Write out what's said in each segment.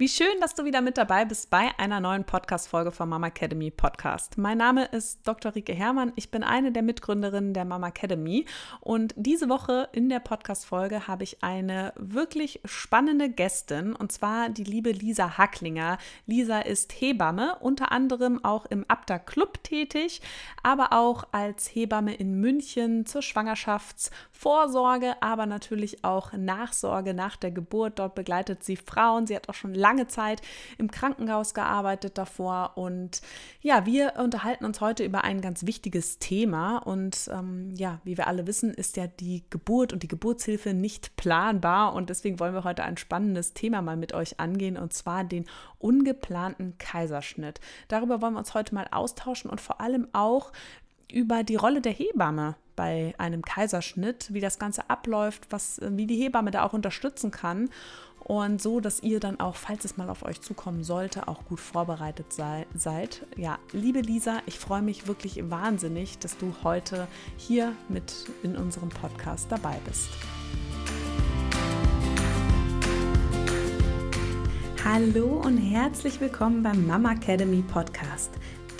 Wie schön, dass du wieder mit dabei bist bei einer neuen Podcast-Folge vom Mama Academy Podcast. Mein Name ist Dr. Rike Herrmann. Ich bin eine der Mitgründerinnen der Mama Academy. Und diese Woche in der Podcast-Folge habe ich eine wirklich spannende Gästin und zwar die liebe Lisa Hacklinger. Lisa ist Hebamme, unter anderem auch im Abda Club tätig, aber auch als Hebamme in München zur Schwangerschaftsvorsorge, aber natürlich auch Nachsorge nach der Geburt. Dort begleitet sie Frauen. Sie hat auch schon lange lange Zeit im Krankenhaus gearbeitet davor. Und ja, wir unterhalten uns heute über ein ganz wichtiges Thema. Und ähm, ja, wie wir alle wissen, ist ja die Geburt und die Geburtshilfe nicht planbar. Und deswegen wollen wir heute ein spannendes Thema mal mit euch angehen, und zwar den ungeplanten Kaiserschnitt. Darüber wollen wir uns heute mal austauschen und vor allem auch über die Rolle der Hebamme bei einem Kaiserschnitt, wie das Ganze abläuft, was, wie die Hebamme da auch unterstützen kann und so, dass ihr dann auch, falls es mal auf euch zukommen sollte, auch gut vorbereitet sei, seid. Ja, liebe Lisa, ich freue mich wirklich wahnsinnig, dass du heute hier mit in unserem Podcast dabei bist. Hallo und herzlich willkommen beim Mama Academy Podcast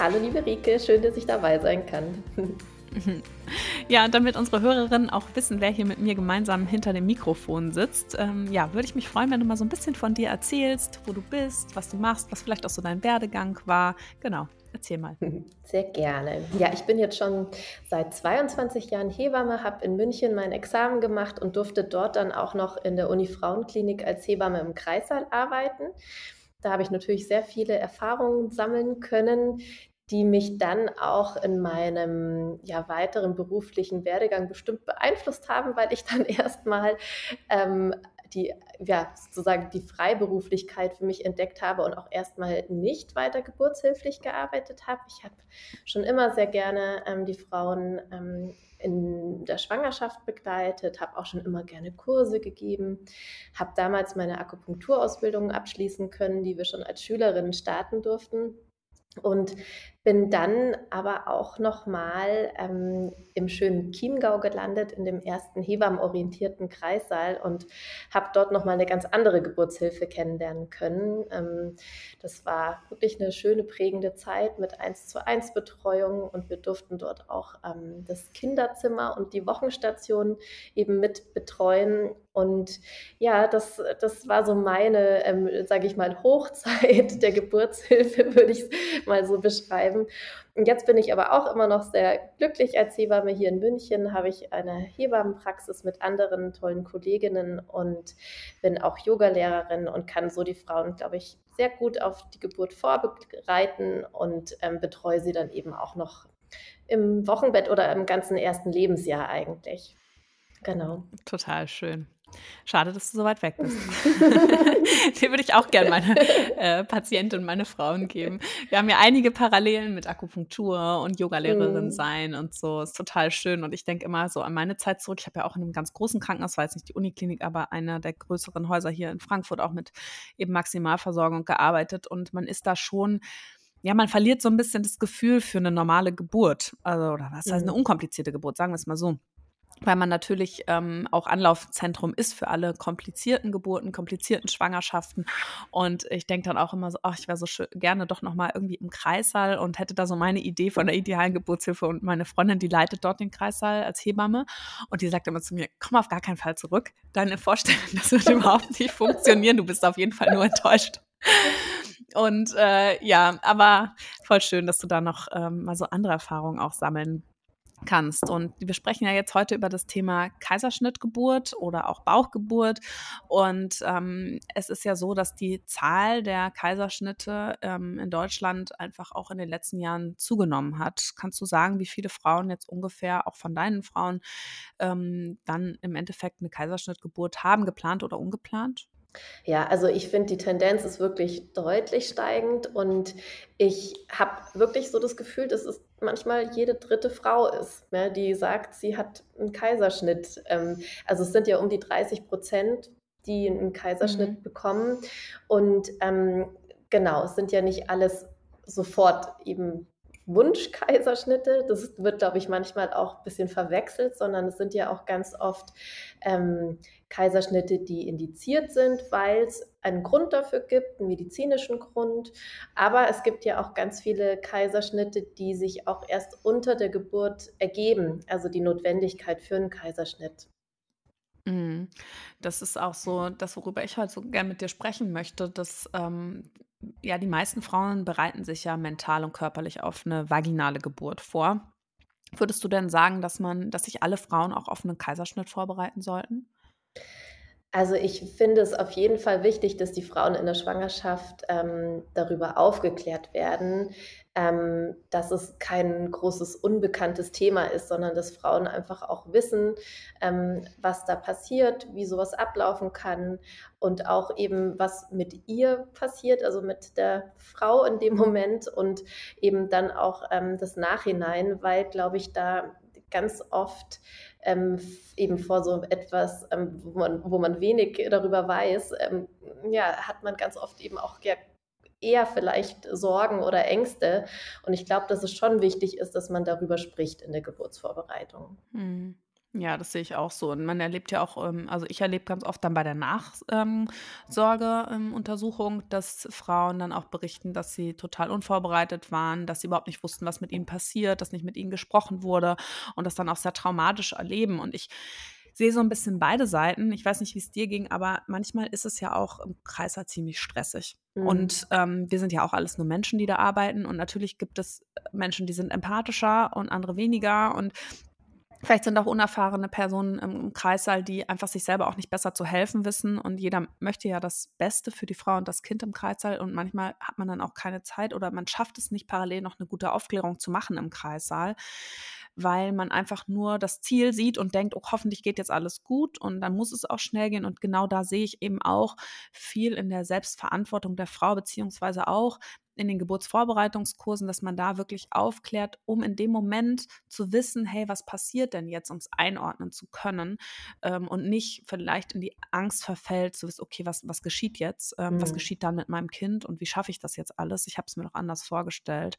Hallo liebe Rike, schön, dass ich dabei sein kann. Ja, damit unsere Hörerinnen auch wissen, wer hier mit mir gemeinsam hinter dem Mikrofon sitzt, ähm, ja, würde ich mich freuen, wenn du mal so ein bisschen von dir erzählst, wo du bist, was du machst, was vielleicht auch so dein Werdegang war. Genau, erzähl mal. Sehr gerne. Ja, ich bin jetzt schon seit 22 Jahren Hebamme, habe in München mein Examen gemacht und durfte dort dann auch noch in der Uni Frauenklinik als Hebamme im Kreissaal arbeiten. Da habe ich natürlich sehr viele Erfahrungen sammeln können, die mich dann auch in meinem ja, weiteren beruflichen Werdegang bestimmt beeinflusst haben, weil ich dann erstmal ähm, die, ja, sozusagen die Freiberuflichkeit für mich entdeckt habe und auch erstmal nicht weiter geburtshilflich gearbeitet habe. Ich habe schon immer sehr gerne ähm, die Frauen ähm, in der Schwangerschaft begleitet, habe auch schon immer gerne Kurse gegeben, habe damals meine Akupunkturausbildung abschließen können, die wir schon als Schülerinnen starten durften und bin dann aber auch nochmal ähm, im schönen Chiemgau gelandet, in dem ersten hebammenorientierten Kreissaal und habe dort nochmal eine ganz andere Geburtshilfe kennenlernen können. Ähm, das war wirklich eine schöne, prägende Zeit mit 1 zu 1 Betreuung und wir durften dort auch ähm, das Kinderzimmer und die Wochenstation eben mit betreuen. Und ja, das, das war so meine, ähm, sage ich mal, Hochzeit der Geburtshilfe, würde ich mal so beschreiben bleiben. Und jetzt bin ich aber auch immer noch sehr glücklich als Hebamme. Hier in München habe ich eine Hebammenpraxis mit anderen tollen Kolleginnen und bin auch Yogalehrerin und kann so die Frauen, glaube ich, sehr gut auf die Geburt vorbereiten und ähm, betreue sie dann eben auch noch im Wochenbett oder im ganzen ersten Lebensjahr eigentlich. Genau. Total schön. Schade, dass du so weit weg bist. Dir würde ich auch gerne meine äh, Patienten und meine Frauen geben. Wir haben ja einige Parallelen mit Akupunktur und Yogalehrerin mm. sein und so. Ist total schön. Und ich denke immer so an meine Zeit zurück. Ich habe ja auch in einem ganz großen Krankenhaus, war jetzt nicht die Uniklinik, aber einer der größeren Häuser hier in Frankfurt auch mit eben Maximalversorgung gearbeitet. Und man ist da schon ja, man verliert so ein bisschen das Gefühl für eine normale Geburt. Also, oder was heißt eine mhm. unkomplizierte Geburt, sagen wir es mal so weil man natürlich ähm, auch Anlaufzentrum ist für alle komplizierten Geburten, komplizierten Schwangerschaften. Und ich denke dann auch immer so, ach, ich wäre so gerne doch nochmal irgendwie im Kreissaal und hätte da so meine Idee von der idealen Geburtshilfe. Und meine Freundin, die leitet dort den Kreissaal als Hebamme und die sagt immer zu mir, komm auf gar keinen Fall zurück. Deine Vorstellung, das wird überhaupt nicht funktionieren. Du bist auf jeden Fall nur enttäuscht. Und äh, ja, aber voll schön, dass du da noch ähm, mal so andere Erfahrungen auch sammeln kannst. Und wir sprechen ja jetzt heute über das Thema Kaiserschnittgeburt oder auch Bauchgeburt. Und ähm, es ist ja so, dass die Zahl der Kaiserschnitte ähm, in Deutschland einfach auch in den letzten Jahren zugenommen hat. Kannst du sagen, wie viele Frauen jetzt ungefähr, auch von deinen Frauen, ähm, dann im Endeffekt eine Kaiserschnittgeburt haben, geplant oder ungeplant? Ja, also ich finde, die Tendenz ist wirklich deutlich steigend und ich habe wirklich so das Gefühl, dass es manchmal jede dritte Frau ist, ne, die sagt, sie hat 'n Kaiserschnitt. Ähm, also es sind ja um die 30 %, die 'n Kaiserschnitt Mhm. bekommen und, ähm, genau, es sind ja nicht alles sofort eben Wunschkaiserschnitte. Das wird, glaube ich, manchmal auch bisschen verwechselt, sondern es sind ja auch ganz oft, ähm, Kaiserschnitte, die indiziert sind, weil's einen Grund dafür gibt, 'n medizinischen Grund. Aber es gibt ja auch ganz viele Kaiserschnitte, die sich auch erst unter der Geburt ergeben, also die Notwendigkeit für 'n Kaiserschnitt. Mhm. Das ist auch so das, worüber ich heute so gern mit dir sprechen möchte, dass, ähm, ja, die meisten Frauen bereiten sich ja mental und körperlich auf 'ne vaginale Geburt vor. Würdest du denn sagen, dass man dass sich alle Frauen auch auf 'nen Kaiserschnitt vorbereiten sollten? Also, ich finde es auf jeden Fall wichtig, dass die Frauen in der Schwangerschaft, ähm, darüber aufgeklärt werden, ähm, dass es kein großes unbekanntes Thema ist, sondern dass Frauen einfach auch wissen, ähm, was da passiert, wie so was ablaufen kann und auch eben, was mit ihr passiert, also mit der Frau in dem Moment und eben dann auch, ähm, das Nachhinein, weil, glaube ich, da ganz oft, ähm, eben vor so etwas, ähm, wo man wo man wenig darüber weiß, ähm, ja, hat man ganz oft eben auch ja eher vielleicht Sorgen oder Ängste. Und ich glaube, dass es schon wichtig ist, dass man darüber spricht in der Geburtsvorbereitung. Mhm. Ja, das sehe ich auch so. Und man erlebt ja auch ähm, also ich erlebe ganz oft dann bei der Nachs ähm, dass Frauen dann auch berichten, dass sie total unvorbereitet waren, dass sie überhaupt nicht wussten, was mit ihnen passiert, dass nicht mit ihnen gesprochen wurde und das dann auch sehr traumatisch erleben. Und ich sehe so 'n bisschen beide Seiten. Ich weiß nicht, wie's dir ging, aber manchmal ist es ja auch im Kreißsaal ziemlich stressig. Mhm. Und, ähm, wir sind ja auch alles nur Menschen, die da arbeiten. Und natürlich gibt es, äh, Menschen, die sind empathischer und andere weniger. Und vielleicht sind auch unerfahrene Personen im Kreissaal, die einfach sich selber auch nicht besser zu helfen wissen. Und jeder möchte ja das Beste für die Frau und das Kind im Kreissaal. Und manchmal hat man dann auch keine Zeit oder man schafft es nicht, parallel noch 'ne gute Aufklärung zu machen im Kreissaal, weil man einfach nur das Ziel sieht und denkt: „Oh, hoffentlich geht jetzt alles gut.“ Und dann muss es auch schnell gehen. Und genau da sehe ich eben auch viel in der Selbstverantwortung der Frau beziehungsweise auch in den Geburtsvorbereitungskursen, dass man da wirklich aufklärt, um in dem Moment zu wissen: „Hey, was passiert denn jetzt?“ Um's einordnen zu können, ähm, und nicht vielleicht in die Angst verfällt, zu wissen: „Okay, was was geschieht jetzt? Ähm, was Mhm. geschieht dann mit meinem Kind und wie schaffe ich das jetzt alles? Ich habe es mir doch anders vorgestellt.“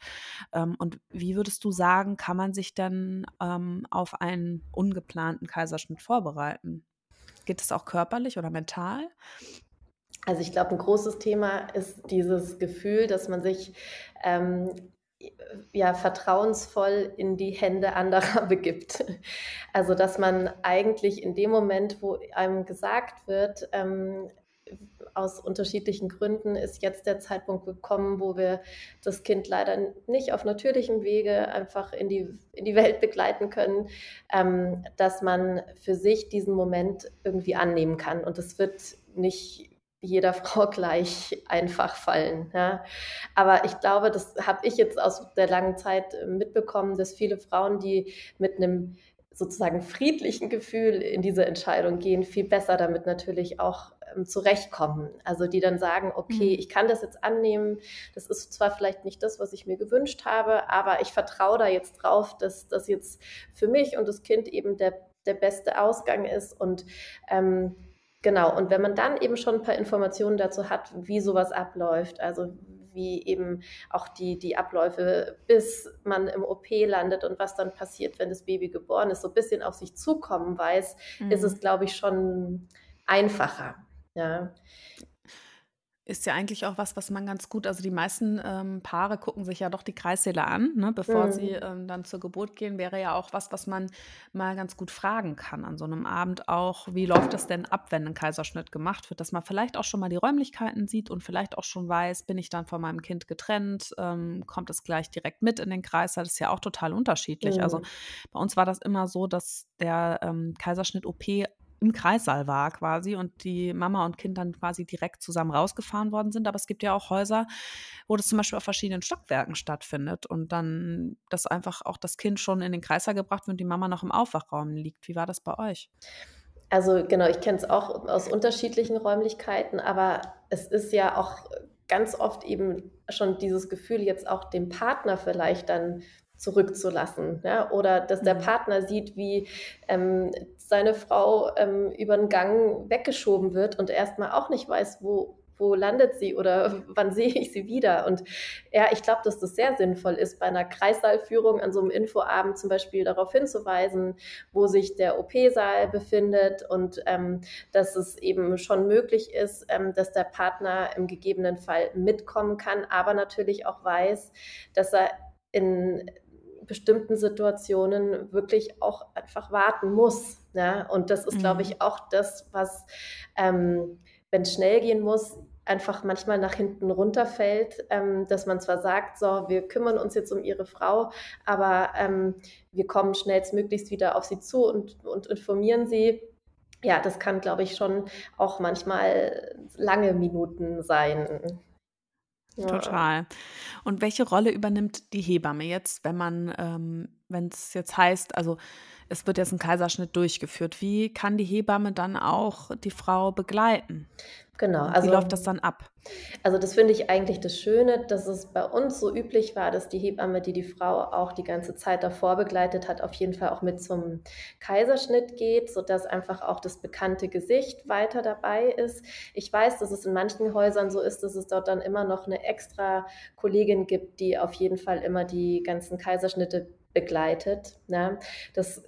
Ähm, und wie würdest du sagen, kann man sich denn, ähm, auf einen ungeplanten Kaiserschnitt vorbereiten? Geht das auch körperlich oder mental? Also, ich glaube, 'n großes Thema ist dieses Gefühl, dass man sich, ähm, ja, vertrauensvoll in die Hände anderer begibt. Also, dass man eigentlich in dem Moment, wo einem gesagt wird, ähm, aus unterschiedlichen Gründen ist jetzt der Zeitpunkt gekommen, wo wir das Kind leider nicht auf natürlichem Wege einfach in die in die Welt begleiten können, ähm, dass man für sich diesen Moment irgendwie annehmen kann. Und das wird nicht jeder Frau gleich einfach fallen, ja? Aber ich glaube, das habe ich jetzt aus der langen Zeit, äh, mitbekommen, dass viele Frauen, die mit 'nem sozusagen friedlichen Gefühl in diese Entscheidung gehen, viel besser damit natürlich auch, ähm, zurechtkommen. Also, die dann sagen: „Okay, Mhm. ich kann das jetzt annehmen. Das ist zwar vielleicht nicht das, was ich mir gewünscht habe, aber ich vertraue da jetzt drauf, dass das jetzt für mich und das Kind eben der der beste Ausgang ist.“ Und, ähm, genau, und wenn man dann eben schon 'n paar Informationen dazu hat, wie so was abläuft, also wie eben auch die die Abläufe, bis man im OP landet und was dann passiert, wenn das Baby geboren ist, so bisschen auf sich zukommen weiß, ist es, Mhm. glaube ich, schon einfacher, ja. Ist ja eigentlich auch was, was man ganz gut also, die meisten, ähm, Paare gucken sich ja doch die Kreissäle an, ne, bevor sie, Mhm. ähm, dann zur Geburt gehen. Wäre ja auch was, was man mal ganz gut fragen kann an so 'nem Abend auch: „Wie läuft das denn ab, wenn 'n Kaiserschnitt gemacht wird?“ Dass man vielleicht auch schon mal die Räumlichkeiten sieht und vielleicht auch schon weiß: „Bin ich dann von meinem Kind getrennt? Ähm, kommt es gleich direkt mit in den Kreissaal?“ Das ist ja auch total unterschiedlich. Also, Mhm. bei uns war das immer so, dass der, ähm, Kaiserschnitt-OP im Kreissaal war quasi und die Mama und Kind dann quasi direkt zusammen rausgefahren worden sind. Aber es gibt ja auch Häuser, wo das zum Beispiel auf verschiedenen Stockwerken stattfindet und dann dass einfach auch das Kind schon in den Kreissaal gebracht wird und die Mama noch im Aufwachraum liegt. Wie war das bei euch? Also genau, ich kenne es auch aus unterschiedlichen Räumlichkeiten, aber es ist ja auch ganz oft eben schon dieses Gefühl, jetzt auch den Partner vielleicht dann zurückzulassen. Ja? Oder dass der mhm. Partner sieht, wie ähm, seine Frau ähm, über den Gang weggeschoben wird und erstmal auch nicht weiß, wo, wo landet sie oder wann sehe ich sie wieder. Und ja, ich glaube, dass das sehr sinnvoll ist, bei einer Kreissaalführung an so einem Infoabend zum Beispiel darauf hinzuweisen, wo sich der OP-Saal befindet und ähm, dass es eben schon möglich ist, ähm, dass der Partner im gegebenen Fall mitkommen kann, aber natürlich auch weiß, dass er in bestimmten Situationen wirklich auch einfach warten muss. Ja? Und das ist, mhm. glaube ich, auch das, was, ähm, wenn es schnell gehen muss, einfach manchmal nach hinten runterfällt, ähm, dass man zwar sagt, so, wir kümmern uns jetzt um ihre Frau, aber ähm, wir kommen schnellstmöglichst wieder auf sie zu und, und informieren sie. Ja, das kann, glaube ich, schon auch manchmal lange Minuten sein. Ja. Total. Und welche Rolle übernimmt die Hebamme jetzt, wenn man, ähm, wenn es jetzt heißt, also es wird jetzt ein Kaiserschnitt durchgeführt, wie kann die Hebamme dann auch die Frau begleiten? Genau. Also, Wie läuft das dann ab? Also das finde ich eigentlich das Schöne, dass es bei uns so üblich war, dass die Hebamme, die die Frau auch die ganze Zeit davor begleitet hat, auf jeden Fall auch mit zum Kaiserschnitt geht, sodass einfach auch das bekannte Gesicht weiter dabei ist. Ich weiß, dass es in manchen Häusern so ist, dass es dort dann immer noch eine extra Kollegin gibt, die auf jeden Fall immer die ganzen Kaiserschnitte begleitet. Ne? Das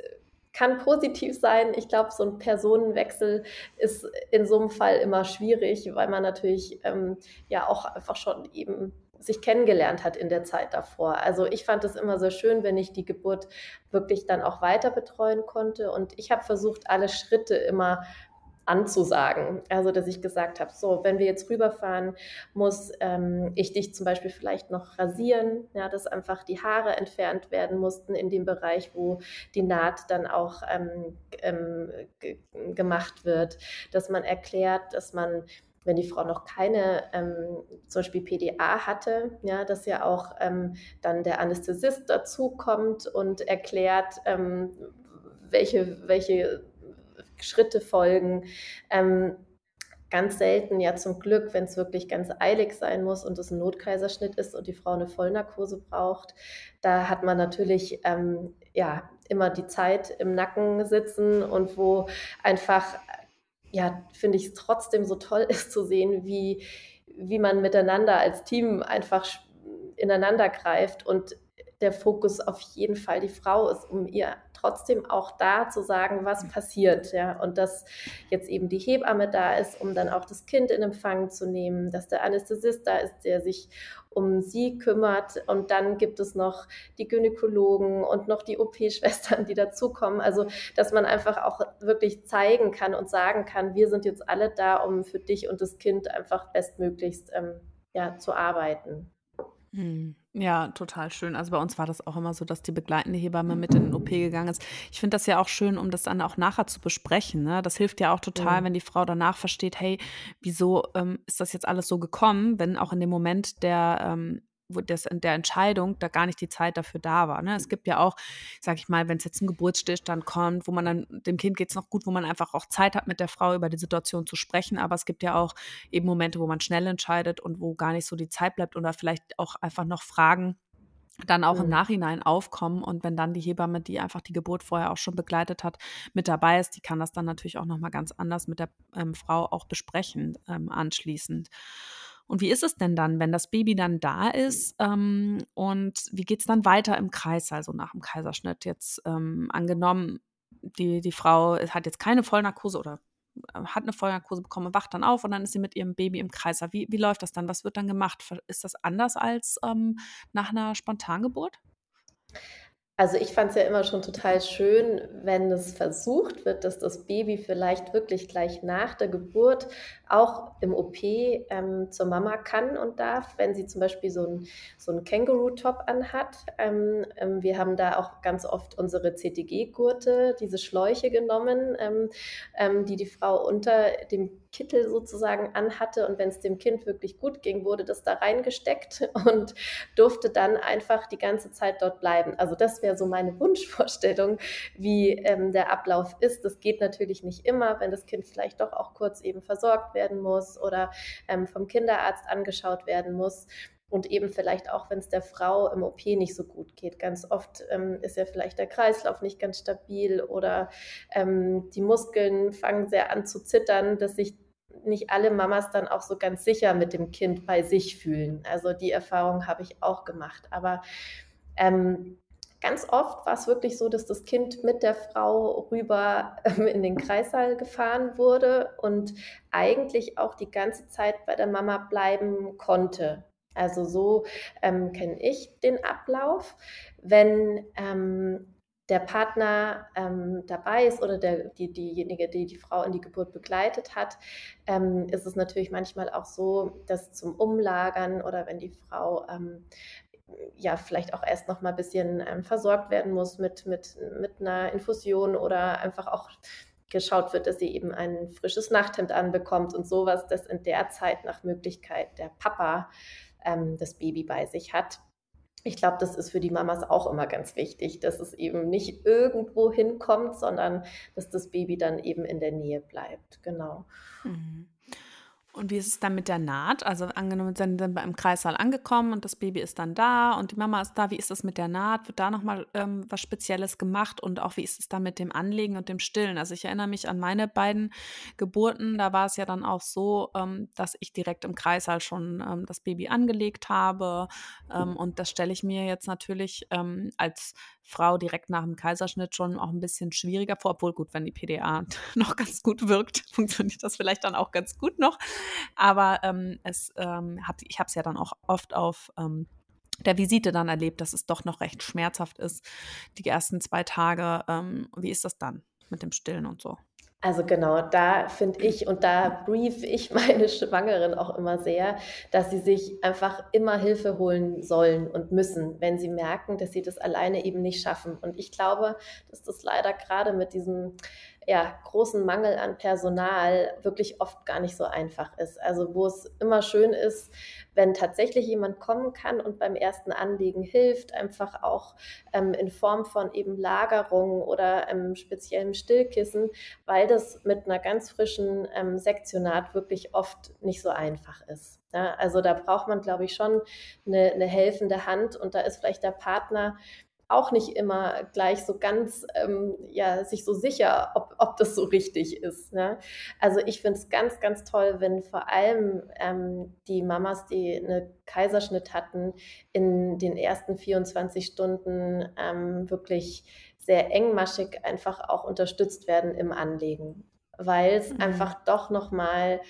kann positiv sein. Ich glaube, so ein Personenwechsel ist in so einem Fall immer schwierig, weil man natürlich ähm, ja auch einfach schon eben sich kennengelernt hat in der Zeit davor. Also ich fand es immer sehr schön, wenn ich die Geburt wirklich dann auch weiter betreuen konnte. Und ich habe versucht, alle Schritte immer anzusagen. Also, dass ich gesagt habe, so, wenn wir jetzt rüberfahren, muss ähm, ich dich zum Beispiel vielleicht noch rasieren, ja, dass einfach die Haare entfernt werden mussten in dem Bereich, wo die Naht dann auch ähm, ähm, gemacht wird, dass man erklärt, dass man wenn die Frau noch keine ähm, zum Beispiel PDA hatte, ja, dass ja auch ähm, dann der Anästhesist dazukommt und erklärt, ähm, welche, welche Schritte folgen. Ähm, ganz selten, ja zum Glück, wenn es wirklich ganz eilig sein muss und es ein Notkaiserschnitt ist und die Frau eine Vollnarkose braucht, da hat man natürlich ähm, ja immer die Zeit im Nacken sitzen und wo einfach, ja, finde ich es trotzdem so toll ist zu sehen, wie, wie man miteinander als Team einfach ineinander greift und der Fokus auf jeden Fall die Frau ist, um ihr trotzdem auch da zu sagen, was passiert, ja, und dass jetzt eben die Hebamme da ist, um dann auch das Kind in Empfang zu nehmen, dass der Anästhesist da ist, der sich um sie kümmert und dann gibt es noch die Gynäkologen und noch die OP-Schwestern, die dazukommen, also dass man einfach auch wirklich zeigen kann und sagen kann, wir sind jetzt alle da, um für dich und das Kind einfach bestmöglichst ähm, ja, zu arbeiten. Mhm. Ja, total schön. Also bei uns war das auch immer so, dass die begleitende Hebamme mit in den OP gegangen ist. Ich finde das ja auch schön, um das dann auch nachher zu besprechen. Ne? Das hilft ja auch total, mhm. wenn die Frau danach versteht, hey, wieso ähm, ist das jetzt alles so gekommen, wenn auch in dem Moment der ähm, wo das in der Entscheidung da gar nicht die Zeit dafür da war. Ne? Es gibt ja auch, sag ich mal, wenn es jetzt ein Geburtsstillstand kommt, wo man dann, dem Kind geht es noch gut, wo man einfach auch Zeit hat, mit der Frau über die Situation zu sprechen. Aber es gibt ja auch eben Momente, wo man schnell entscheidet und wo gar nicht so die Zeit bleibt oder vielleicht auch einfach noch Fragen dann auch mhm. im Nachhinein aufkommen und wenn dann die Hebamme, die einfach die Geburt vorher auch schon begleitet hat, mit dabei ist, die kann das dann natürlich auch noch mal ganz anders mit der ähm, Frau auch besprechen ähm, anschließend. Und wie ist es denn dann, wenn das Baby dann da ist? Ähm, und wie geht es dann weiter im Kreis, also nach dem Kaiserschnitt? Jetzt ähm, angenommen, die, die Frau hat jetzt keine Vollnarkose oder äh, hat eine Vollnarkose bekommen, wacht dann auf und dann ist sie mit ihrem Baby im Kreis. Wie, wie läuft das dann? Was wird dann gemacht? Ist das anders als ähm, nach einer Spontangeburt? Also ich fand es ja immer schon total schön, wenn es versucht wird, dass das Baby vielleicht wirklich gleich nach der Geburt auch im OP ähm, zur Mama kann und darf, wenn sie zum Beispiel so ein, so Känguru-Top anhat. Ähm, ähm, wir haben da auch ganz oft unsere CTG-Gurte, diese Schläuche genommen, ähm, ähm, die die Frau unter dem Kittel sozusagen anhatte. Und wenn es dem Kind wirklich gut ging, wurde das da reingesteckt und durfte dann einfach die ganze Zeit dort bleiben. Also das wäre so meine Wunschvorstellung, wie ähm, der Ablauf ist. Das geht natürlich nicht immer, wenn das Kind vielleicht doch auch kurz eben versorgt werden muss oder ähm, vom Kinderarzt angeschaut werden muss und eben vielleicht auch, wenn es der Frau im OP nicht so gut geht. Ganz oft ähm, ist ja vielleicht der Kreislauf nicht ganz stabil oder ähm, die Muskeln fangen sehr an zu zittern, dass sich nicht alle Mamas dann auch so ganz sicher mit dem Kind bei sich fühlen. Also die Erfahrung habe ich auch gemacht. Aber ähm, ganz oft war es wirklich so, dass das Kind mit der Frau rüber ähm, in den Kreissaal gefahren wurde und eigentlich auch die ganze Zeit bei der Mama bleiben konnte. Also so ähm, kenne ich den Ablauf. Wenn ähm, der Partner ähm, dabei ist oder der, die, diejenige, die die Frau in die Geburt begleitet hat, ähm, ist es natürlich manchmal auch so, dass zum Umlagern oder wenn die Frau ähm, ja vielleicht auch erst noch mal ein bisschen ähm, versorgt werden muss mit, mit, mit einer Infusion oder einfach auch geschaut wird, dass sie eben ein frisches Nachthemd anbekommt und sowas, dass in der Zeit nach Möglichkeit der Papa ähm, das Baby bei sich hat ich glaube, das ist für die Mamas auch immer ganz wichtig, dass es eben nicht irgendwo hinkommt, sondern dass das Baby dann eben in der Nähe bleibt. Genau. Mhm. Und wie ist es dann mit der Naht? Also angenommen, sind dann beim Kreissaal angekommen und das Baby ist dann da und die Mama ist da. Wie ist das mit der Naht? Wird da nochmal ähm, was Spezielles gemacht? Und auch wie ist es dann mit dem Anlegen und dem Stillen? Also ich erinnere mich an meine beiden Geburten. Da war es ja dann auch so, ähm, dass ich direkt im Kreissaal schon ähm, das Baby angelegt habe. Ähm, und das stelle ich mir jetzt natürlich ähm, als Frau direkt nach dem Kaiserschnitt schon auch ein bisschen schwieriger vor, obwohl gut, wenn die PDA noch ganz gut wirkt, funktioniert das vielleicht dann auch ganz gut noch. Aber ähm, es, ähm, hab, ich habe es ja dann auch oft auf ähm, der Visite dann erlebt, dass es doch noch recht schmerzhaft ist, die ersten zwei Tage. Ähm, wie ist das dann mit dem Stillen und so? Also genau, da finde ich und da brief ich meine Schwangeren auch immer sehr, dass sie sich einfach immer Hilfe holen sollen und müssen, wenn sie merken, dass sie das alleine eben nicht schaffen. Und ich glaube, dass das leider gerade mit diesem ja, großen Mangel an Personal wirklich oft gar nicht so einfach ist. Also wo es immer schön ist, wenn tatsächlich jemand kommen kann und beim ersten Anliegen hilft, einfach auch ähm, in Form von eben Lagerung oder ähm, speziellem Stillkissen, weil das mit einer ganz frischen ähm, Sektionat wirklich oft nicht so einfach ist. Ja, also da braucht man, glaube ich, schon eine, eine helfende Hand und da ist vielleicht der Partner auch nicht immer gleich so ganz ähm, ja, sich so sicher, ob, ob das so richtig ist. Ne? Also ich finde es ganz, ganz toll, wenn vor allem ähm, die Mamas, die einen Kaiserschnitt hatten, in den ersten 24 Stunden ähm, wirklich sehr engmaschig einfach auch unterstützt werden im Anlegen, weil es mhm. einfach doch nochmal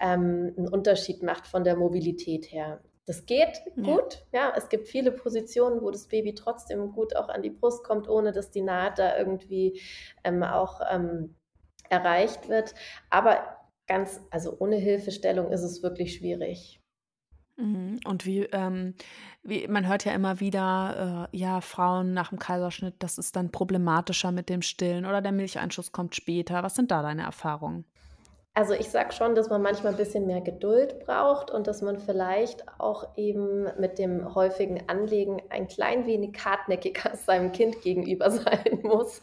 ähm, einen Unterschied macht von der Mobilität her. Das geht gut. Ja. ja. es gibt viele Positionen, wo das Baby trotzdem gut auch an die Brust kommt, ohne dass die Naht da irgendwie ähm, auch ähm, erreicht wird. Aber ganz, also ohne Hilfestellung ist es wirklich schwierig. Mhm. Und wie, ähm, wie, man hört ja immer wieder, äh, ja, Frauen nach dem Kaiserschnitt, das ist dann problematischer mit dem Stillen oder der Milcheinschuss kommt später. Was sind da deine Erfahrungen? Also ich sage schon, dass man manchmal ein bisschen mehr Geduld braucht und dass man vielleicht auch eben mit dem häufigen Anlegen ein klein wenig hartnäckiger seinem Kind gegenüber sein muss,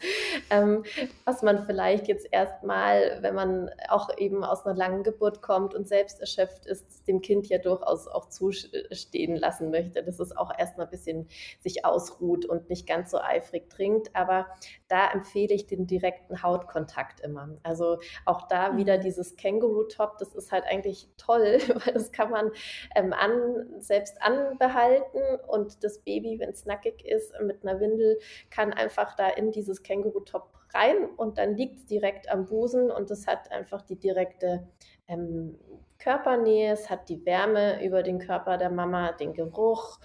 ähm, was man vielleicht jetzt erstmal, wenn man auch eben aus einer langen Geburt kommt und selbst erschöpft ist, dem Kind ja durchaus auch zustehen lassen möchte, dass es auch erstmal ein bisschen sich ausruht und nicht ganz so eifrig trinkt. Aber da empfehle ich den direkten Hautkontakt immer. Also auch da wieder mhm. dieses Känguru-Top, das ist halt eigentlich toll, weil das kann man ähm, an, selbst anbehalten und das Baby, wenn es nackig ist, mit einer Windel, kann einfach da in dieses Känguru-Top rein und dann liegt es direkt am Busen und es hat einfach die direkte ähm, Körpernähe, es hat die Wärme über den Körper der Mama, den Geruch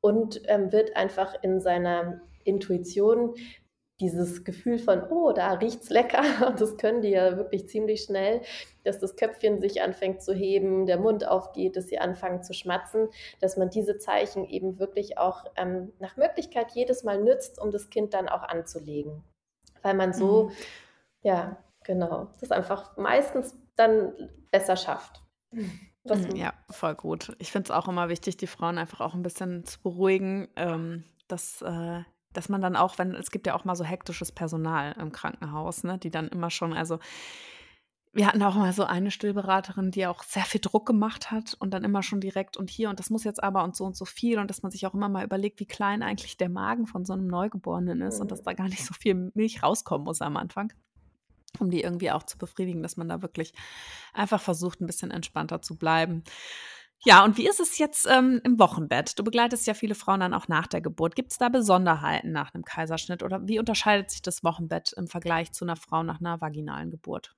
und ähm, wird einfach in seiner Intuition dieses Gefühl von, oh, da riecht's lecker, und das können die ja wirklich ziemlich schnell, dass das Köpfchen sich anfängt zu heben, der Mund aufgeht, dass sie anfangen zu schmatzen, dass man diese Zeichen eben wirklich auch ähm, nach Möglichkeit jedes Mal nützt, um das Kind dann auch anzulegen. Weil man so, mhm. ja, genau, das einfach meistens dann besser schafft. Mhm, ja, voll gut. Ich finde es auch immer wichtig, die Frauen einfach auch ein bisschen zu beruhigen, ähm, dass äh, dass man dann auch, wenn es gibt ja auch mal so hektisches Personal im Krankenhaus, ne, die dann immer schon, also wir hatten auch mal so eine Stillberaterin, die auch sehr viel Druck gemacht hat und dann immer schon direkt und hier und das muss jetzt aber und so und so viel und dass man sich auch immer mal überlegt, wie klein eigentlich der Magen von so einem Neugeborenen ist mhm. und dass da gar nicht so viel Milch rauskommen muss am Anfang, um die irgendwie auch zu befriedigen, dass man da wirklich einfach versucht, ein bisschen entspannter zu bleiben. Ja, und wie ist es jetzt ähm, im Wochenbett? Du begleitest ja viele Frauen dann auch nach der Geburt. Gibt es da Besonderheiten nach einem Kaiserschnitt oder wie unterscheidet sich das Wochenbett im Vergleich zu einer Frau nach einer vaginalen Geburt?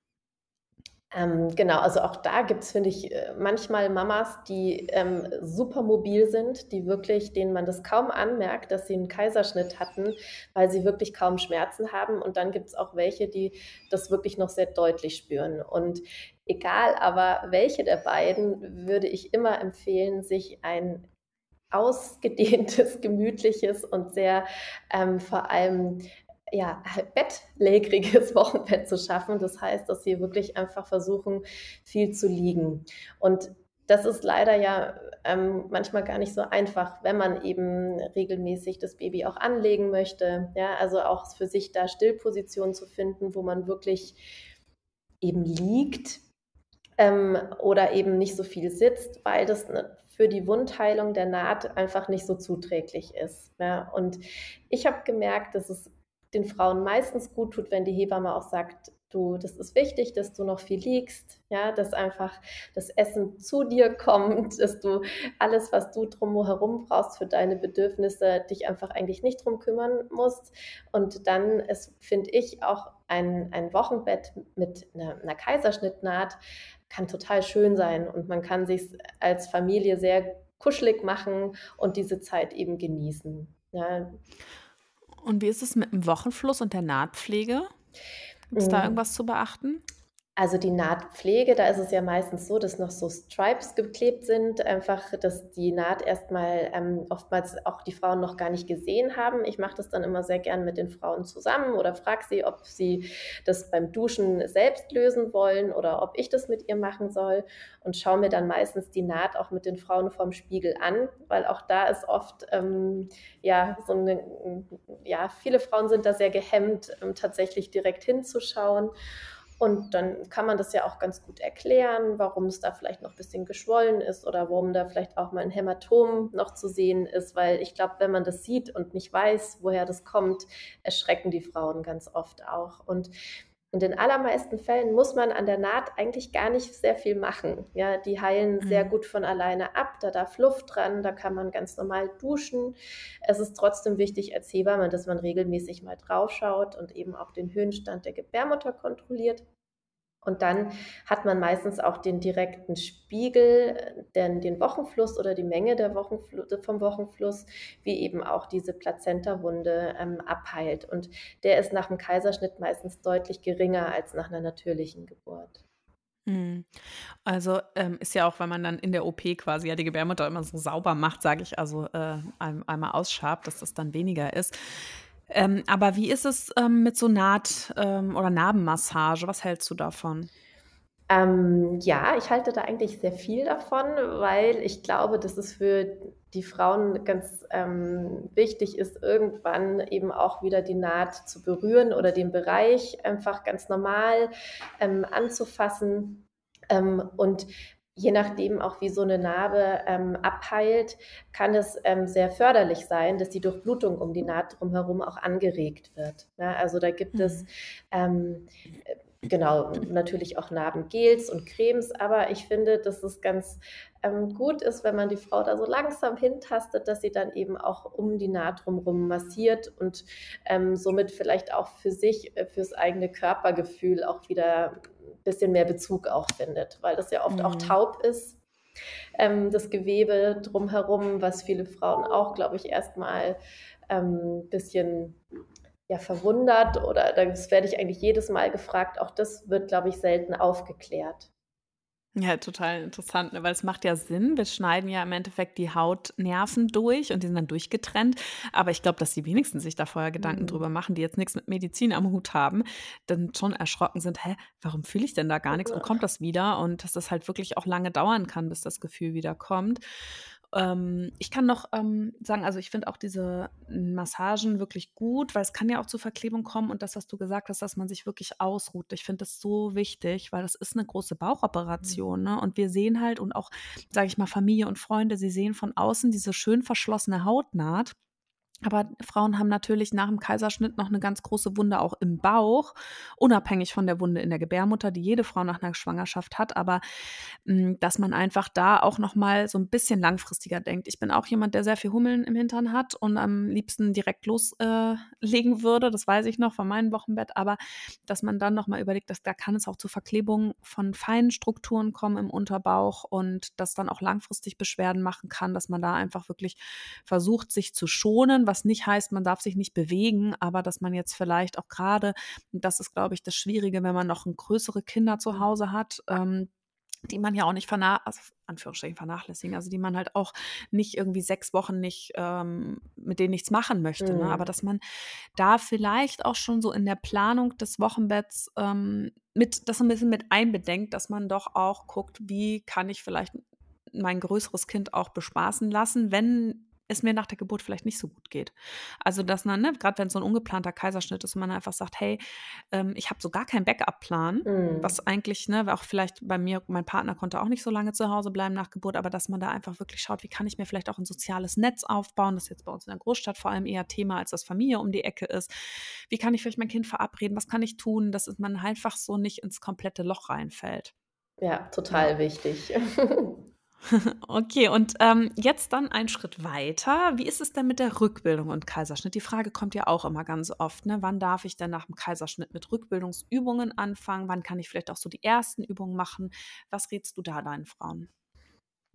Ähm, genau, also auch da gibt es, finde ich, äh, manchmal Mamas, die ähm, super mobil sind, die wirklich, denen man das kaum anmerkt, dass sie einen Kaiserschnitt hatten, weil sie wirklich kaum Schmerzen haben. Und dann gibt es auch welche, die das wirklich noch sehr deutlich spüren. Und egal aber welche der beiden, würde ich immer empfehlen, sich ein ausgedehntes, gemütliches und sehr ähm, vor allem ja, bettlägeriges Wochenbett zu schaffen. Das heißt, dass sie wirklich einfach versuchen, viel zu liegen. Und das ist leider ja ähm, manchmal gar nicht so einfach, wenn man eben regelmäßig das Baby auch anlegen möchte. Ja, also auch für sich da Stillpositionen zu finden, wo man wirklich eben liegt ähm, oder eben nicht so viel sitzt, weil das ne, für die Wundheilung der Naht einfach nicht so zuträglich ist. Ja. Und ich habe gemerkt, dass es den Frauen meistens gut tut, wenn die Hebamme auch sagt, du, das ist wichtig, dass du noch viel liegst, ja, dass einfach das Essen zu dir kommt, dass du alles, was du drumherum brauchst für deine Bedürfnisse, dich einfach eigentlich nicht drum kümmern musst. Und dann ist, finde ich, auch ein, ein Wochenbett mit einer, einer Kaiserschnittnaht kann total schön sein und man kann sich als Familie sehr kuschelig machen und diese Zeit eben genießen. Ja. Und wie ist es mit dem Wochenfluss und der Nahtpflege? Gibt es da mm. irgendwas zu beachten? Also die Nahtpflege, da ist es ja meistens so, dass noch so Stripes geklebt sind, einfach, dass die Naht erstmal ähm, oftmals auch die Frauen noch gar nicht gesehen haben. Ich mache das dann immer sehr gern mit den Frauen zusammen oder frage sie, ob sie das beim Duschen selbst lösen wollen oder ob ich das mit ihr machen soll und schaue mir dann meistens die Naht auch mit den Frauen vom Spiegel an, weil auch da ist oft, ähm, ja, so eine, ja, viele Frauen sind da sehr gehemmt, ähm, tatsächlich direkt hinzuschauen. Und dann kann man das ja auch ganz gut erklären, warum es da vielleicht noch ein bisschen geschwollen ist oder warum da vielleicht auch mal ein Hämatom noch zu sehen ist, weil ich glaube, wenn man das sieht und nicht weiß, woher das kommt, erschrecken die Frauen ganz oft auch. Und in den allermeisten Fällen muss man an der Naht eigentlich gar nicht sehr viel machen. Ja, die heilen mhm. sehr gut von alleine ab, da darf Luft dran, da kann man ganz normal duschen. Es ist trotzdem wichtig als Hebamme, dass man regelmäßig mal draufschaut und eben auch den Höhenstand der Gebärmutter kontrolliert. Und dann hat man meistens auch den direkten Spiegel, denn den Wochenfluss oder die Menge der Wochenfl vom Wochenfluss, wie eben auch diese Plazentawunde ähm, abheilt. Und der ist nach dem Kaiserschnitt meistens deutlich geringer als nach einer natürlichen Geburt. Mhm. Also ähm, ist ja auch, wenn man dann in der OP quasi ja die Gebärmutter immer so sauber macht, sage ich, also äh, einmal ausschabt, dass das dann weniger ist. Ähm, aber wie ist es ähm, mit so Naht- ähm, oder Narbenmassage? Was hältst du davon? Ähm, ja, ich halte da eigentlich sehr viel davon, weil ich glaube, dass es für die Frauen ganz ähm, wichtig ist, irgendwann eben auch wieder die Naht zu berühren oder den Bereich einfach ganz normal ähm, anzufassen. und je nachdem auch wie so eine Narbe ähm, abheilt, kann es ähm, sehr förderlich sein, dass die Durchblutung um die Naht drumherum auch angeregt wird. Ja, also da gibt mhm. es ähm, genau natürlich auch Narbengels und Cremes, aber ich finde, dass es ganz ähm, gut ist, wenn man die Frau da so langsam hintastet, dass sie dann eben auch um die Naht drumherum massiert und ähm, somit vielleicht auch für sich, äh, fürs eigene Körpergefühl auch wieder bisschen mehr Bezug auch findet, weil das ja oft mhm. auch taub ist. Ähm, das Gewebe drumherum, was viele Frauen auch, glaube ich, erstmal ein ähm, bisschen ja, verwundert oder das werde ich eigentlich jedes Mal gefragt. Auch das wird, glaube ich, selten aufgeklärt. Ja, total interessant, ne, weil es macht ja Sinn. Wir schneiden ja im Endeffekt die Hautnerven durch und die sind dann durchgetrennt. Aber ich glaube, dass die wenigsten sich da vorher Gedanken Mhm. drüber machen, die jetzt nichts mit Medizin am Hut haben, dann schon erschrocken sind: „Hä, warum fühle ich denn da gar nichts und kommt das wieder?“ Und dass das halt wirklich auch lange dauern kann, bis das Gefühl wieder kommt. Ähm, ich kann noch, ähm, sagen also, ich finde auch diese Massagen wirklich gut, weil es kann ja auch zur Verklebung kommen und das, was du gesagt hast, dass man sich wirklich ausruht. Ich finde das so wichtig, weil das ist 'ne große Mhm. Bauchoperation, ne? Und wir sehen halt und auch, sage ich mal, Familie und Freunde, sie sehen von außen diese schön verschlossene Hautnaht. Aber Frauen haben natürlich nach 'm Kaiserschnitt noch 'ne ganz große Wunde auch im Bauch, unabhängig von der Wunde in der Gebärmutter, die jede Frau nach 'ner Schwangerschaft hat. Aber, hm, dass man einfach da auch noch mal so 'n bisschen langfristiger denkt. Ich bin auch jemand, der sehr viel Hummeln im Hintern hat und am liebsten direkt los äh, würde. Das weiß ich noch von meinem Wochenbett. Aber dass man dann noch mal überlegt, dass da kann es auch zu Verklebungen von feinen Strukturen kommen im Unterbauch und das dann auch langfristig Beschwerden machen kann, dass man da einfach wirklich versucht, sich zu schonen, was nicht heißt, man darf sich nicht bewegen, aber dass man jetzt vielleicht auch grade das ist, glaube ich, das Schwierige, wenn man noch größere Kinder zu. Hause hat, ähm, die man ja auch nicht verna also, Anführungsstrichen vernachlässigen, also, die man halt auch nicht irgendwie 6 Wochen nicht ähm, mit denen nichts machen möchte, ne? Aber Mhm. dass man da vielleicht auch schon so in der Planung des Wochenbetts, ähm, mit das so 'n bisschen mit einbedenkt, dass man doch auch guckt, wie kann ich vielleicht mein größeres Kind auch bespaßen lassen, wenn es mir nach der Geburt vielleicht nicht so gut geht. Also, dass man ne, grad wenn's so 'n ungeplanter Kaiserschnitt ist man einfach sagt: „Hey, ähm, ich habe so gar keinen Backup-Plan“, was Mhm. eigentlich ne, auch vielleicht bei mir mein Partner konnte auch nicht so lange zu Hause bleiben nach Geburt, aber dass man da einfach wirklich schaut, wie kann ich mir vielleicht auch 'n soziales Netz aufbauen? Das jetzt bei uns in der Großstadt vor allem eher Thema, als dass Familie um die Ecke ist. Wie kann ich vielleicht mein Kind verabreden? Was kann ich tun, dass es man einfach so nicht ins komplette Loch reinfällt? Ja, Ja. total wichtig. Okay, und, ähm, jetzt dann ein Schritt weiter. Wie ist es denn mit der Rückbildung und Kaiserschnitt? Die Frage kommt ja auch immer ganz oft, ne? Wann darf ich denn nach 'm Kaiserschnitt mit Rückbildungsübungen anfangen? Wann kann ich vielleicht auch so die ersten Übungen machen? Was rätst du da deinen Frauen?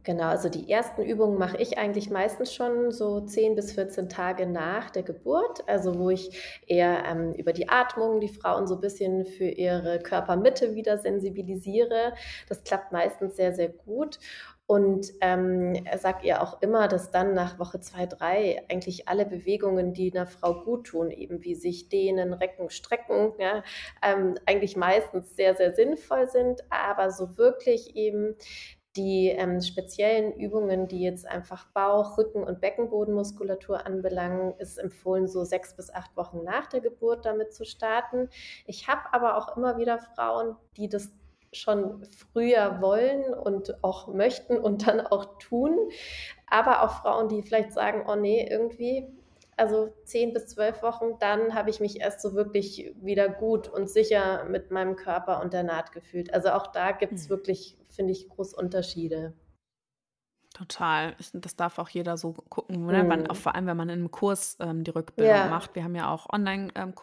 Genau, also die ersten Übungen mache ich eigentlich meistens schon so 10 bis 14 Tage nach der Geburt, also wo ich eher, ähm, über die Atmung die Frauen so bisschen für ihre Körpermitte wieder sensibilisiere. Das klappt meistens sehr, sehr gut und, ähm, sage ihr auch immer, dass dann nach Woche 2, 3 eigentlich alle Bewegungen, die 'ner Frau guttun, eben wie sich dehnen, recken, strecken, ja, ähm, eigentlich meistens sehr, sehr sinnvoll sind, aber so wirklich eben die, ähm, speziellen Übungen, die jetzt einfach Bauch, Rücken und Beckenbodenmuskulatur anbelangen, ist empfohlen, so 6 bis 8 Wochen nach der Geburt damit zu starten. Ich habe aber auch immer wieder Frauen, die das schon früher wollen und auch möchten und dann auch tun, aber auch Frauen, die vielleicht sagen: „Oh ne, irgendwie also 10 bis 12 Wochen, dann habe ich mich erst so wirklich wieder gut und sicher mit meinem Körper und der Naht gefühlt.“ Also auch da gibt's Mhm. wirklich, finde ich, groß Unterschiede. Total. Das darf auch jeder so gucken, ne, wann auch Mhm. vor allem, wenn man in 'nem Kurs, ähm, die Rückbildung Ja. macht. Wir haben ja auch Online ähm,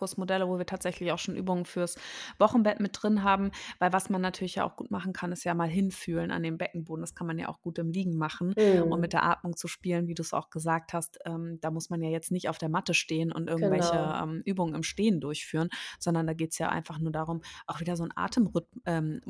wo wir tatsächlich auch schon Übungen fürs Wochenbett mit drin haben, weil was man natürlich ja auch gut machen kann, ist ja mal hinfühlen an den Beckenboden. Das kann man ja auch gut im Liegen machen und mit Mhm. der Atmung zu spielen, wie du's auch gesagt hast. Ähm, da muss man ja jetzt nicht auf der Matte stehen und irgendwelche, Genau. ähm, Übungen im Stehen durchführen, sondern da geht's ja einfach nur darum, auch wieder so 'n Atemrhyth ähm,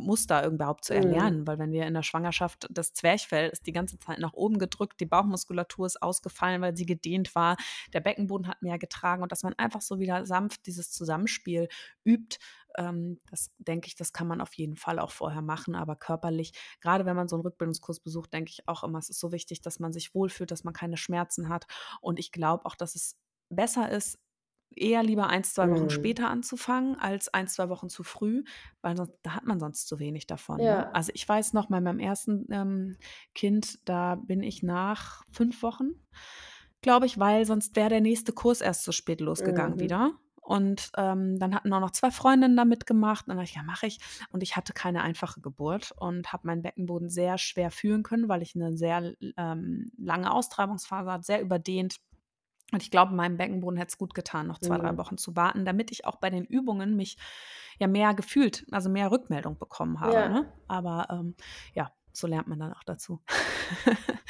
überhaupt zu Mhm. erlernen, weil wenn wir in der Schwangerschaft das Zwerchfell ist die ganze Zeit nach oben gedrückt, die Bauchmuskulatur ist ausgefallen, weil sie gedehnt war, der Beckenboden hat mehr getragen und dass man einfach so wieder sanft dieses Zusammenspiel übt, ähm, das denke ich, das kann man auf jeden Fall auch vorher machen, aber körperlich grade wenn man so 'n Rückbildungskurs besucht, denke ich auch immer, es ist so wichtig, dass man sich wohlfühlt, dass man keine Schmerzen hat. Und ich glaube auch, dass es besser ist, eher lieber 1, 2 Wochen Mhm. später anzufangen als 1, 2 Wochen zu früh, weil sonst da hat man sonst zu wenig davon, ne? Ja. Also, ich weiß noch bei meinem 1., ähm, Kind, da bin ich nach 5 Wochen, glaube ich weil sonst wäre der nächste Kurs erst so spät losgegangen Mhm. wieder und, ähm, dann hatten auch noch 2 Freundinnen da mitgemacht. Dann habe ich: „Ja, mache ich.“ Und ich hatte keine einfache Geburt und habe meinen Beckenboden sehr schwer fühlen können, weil ich 'ne sehr, ähm, lange Austragungsphase hatte, sehr überdehnt. Und ich glaube, meinem Beckenboden hätte es gut getan, noch 2, 3 Mhm. Wochen zu warten, damit ich auch bei den Übungen mich, ja, mehr gefühlt also, mehr Rückmeldung bekommen habe, Ja. ne? Aber, ähm, ja, so lernt man dann auch dazu.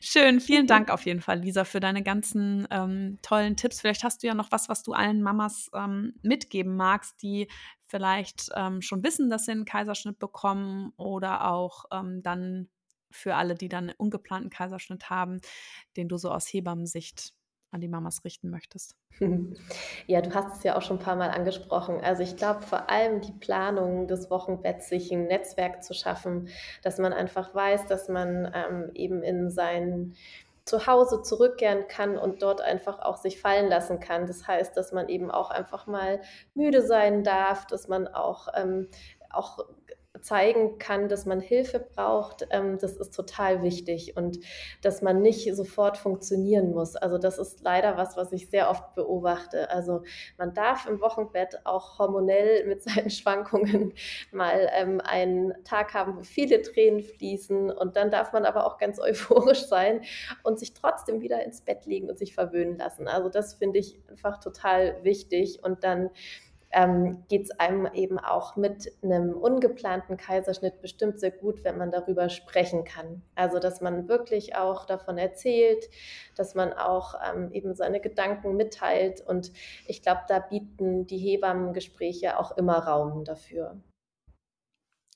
Schön, vielen Dank auf jeden Fall, Lisa, für deine ganzen ähm, tollen Tipps. Vielleicht hast du ja noch was, was du allen Mamas ähm, mitgeben magst, die vielleicht ähm, schon wissen, dass sie einen Kaiserschnitt bekommen oder auch ähm, dann für alle, die dann einen ungeplanten Kaiserschnitt haben, den du so aus Hebammensicht an die Mamas richten möchtest? Ja, du hast es ja auch schon ein paar Mal angesprochen. Also ich glaube vor allem die Planung des Wochenbetts, sich ein Netzwerk zu schaffen, dass man einfach weiß, dass man ähm, eben in sein Zuhause zurückkehren kann und dort einfach auch sich fallen lassen kann. Das heißt, dass man eben auch einfach mal müde sein darf, dass man auch, ähm, auch zeigen kann, dass man Hilfe braucht, ähm, das ist total wichtig und dass man nicht sofort funktionieren muss. Also das ist leider was, was ich sehr oft beobachte. Also man darf im Wochenbett auch hormonell mit seinen Schwankungen mal ähm, einen Tag haben, wo viele Tränen fließen und dann darf man aber auch ganz euphorisch sein und sich trotzdem wieder ins Bett legen und sich verwöhnen lassen. Also das finde ich einfach total wichtig und dann ähm, geht es einem eben auch mit einem ungeplanten Kaiserschnitt bestimmt sehr gut, wenn man darüber sprechen kann. Also dass man wirklich auch davon erzählt, dass man auch ähm, eben seine Gedanken mitteilt. Und ich glaube, da bieten die Hebammengespräche auch immer Raum dafür.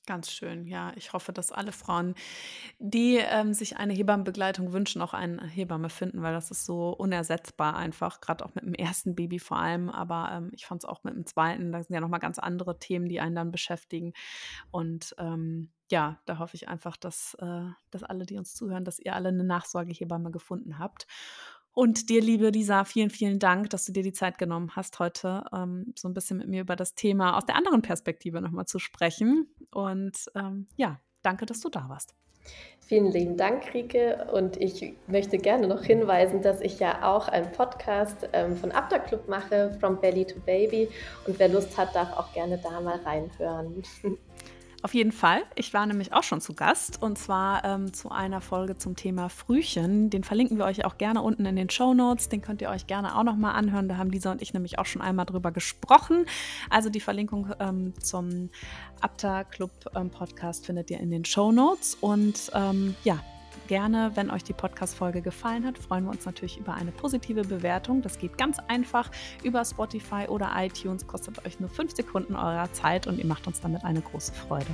Ganz schön, ja. Ich hoffe, dass alle Frauen, die ähm, sich eine Hebammenbegleitung wünschen, auch eine Hebamme finden, weil das ist so unersetzbar einfach, gerade auch mit dem ersten Baby vor allem. Aber ähm, ich fand es auch mit dem zweiten, da sind ja nochmal ganz andere Themen, die einen dann beschäftigen. Und ähm, ja, da hoffe ich einfach, dass, äh, dass alle, die uns zuhören, dass ihr alle eine Nachsorgehebamme gefunden habt. Und dir, liebe Lisa, vielen, vielen Dank, dass du dir die Zeit genommen hast, heute ähm, so ein bisschen mit mir über das Thema aus der anderen Perspektive nochmal zu sprechen. Und ähm, ja, danke, dass du da warst. Vielen lieben Dank, Rike. Und ich möchte gerne noch hinweisen, dass ich ja auch einen Podcast ähm, von Abda Club mache, From Belly to Baby. Und wer Lust hat, darf auch gerne da mal reinhören. Auf jeden Fall. Ich war nämlich auch schon zu Gast und zwar ähm, zu einer Folge zum Thema Frühchen. Den verlinken wir euch auch gerne unten in den Show Notes. Den könnt ihr euch gerne auch nochmal anhören. Da haben Lisa und ich nämlich auch schon einmal drüber gesprochen. Also die Verlinkung ähm, zum Apta Club ähm, Podcast findet ihr in den Show Notes. Und ähm, ja, gerne, wenn euch die Podcast-Folge gefallen hat, freuen wir uns natürlich über eine positive Bewertung. Das geht ganz einfach über Spotify oder iTunes, kostet euch nur fünf Sekunden eurer Zeit und ihr macht uns damit eine große Freude.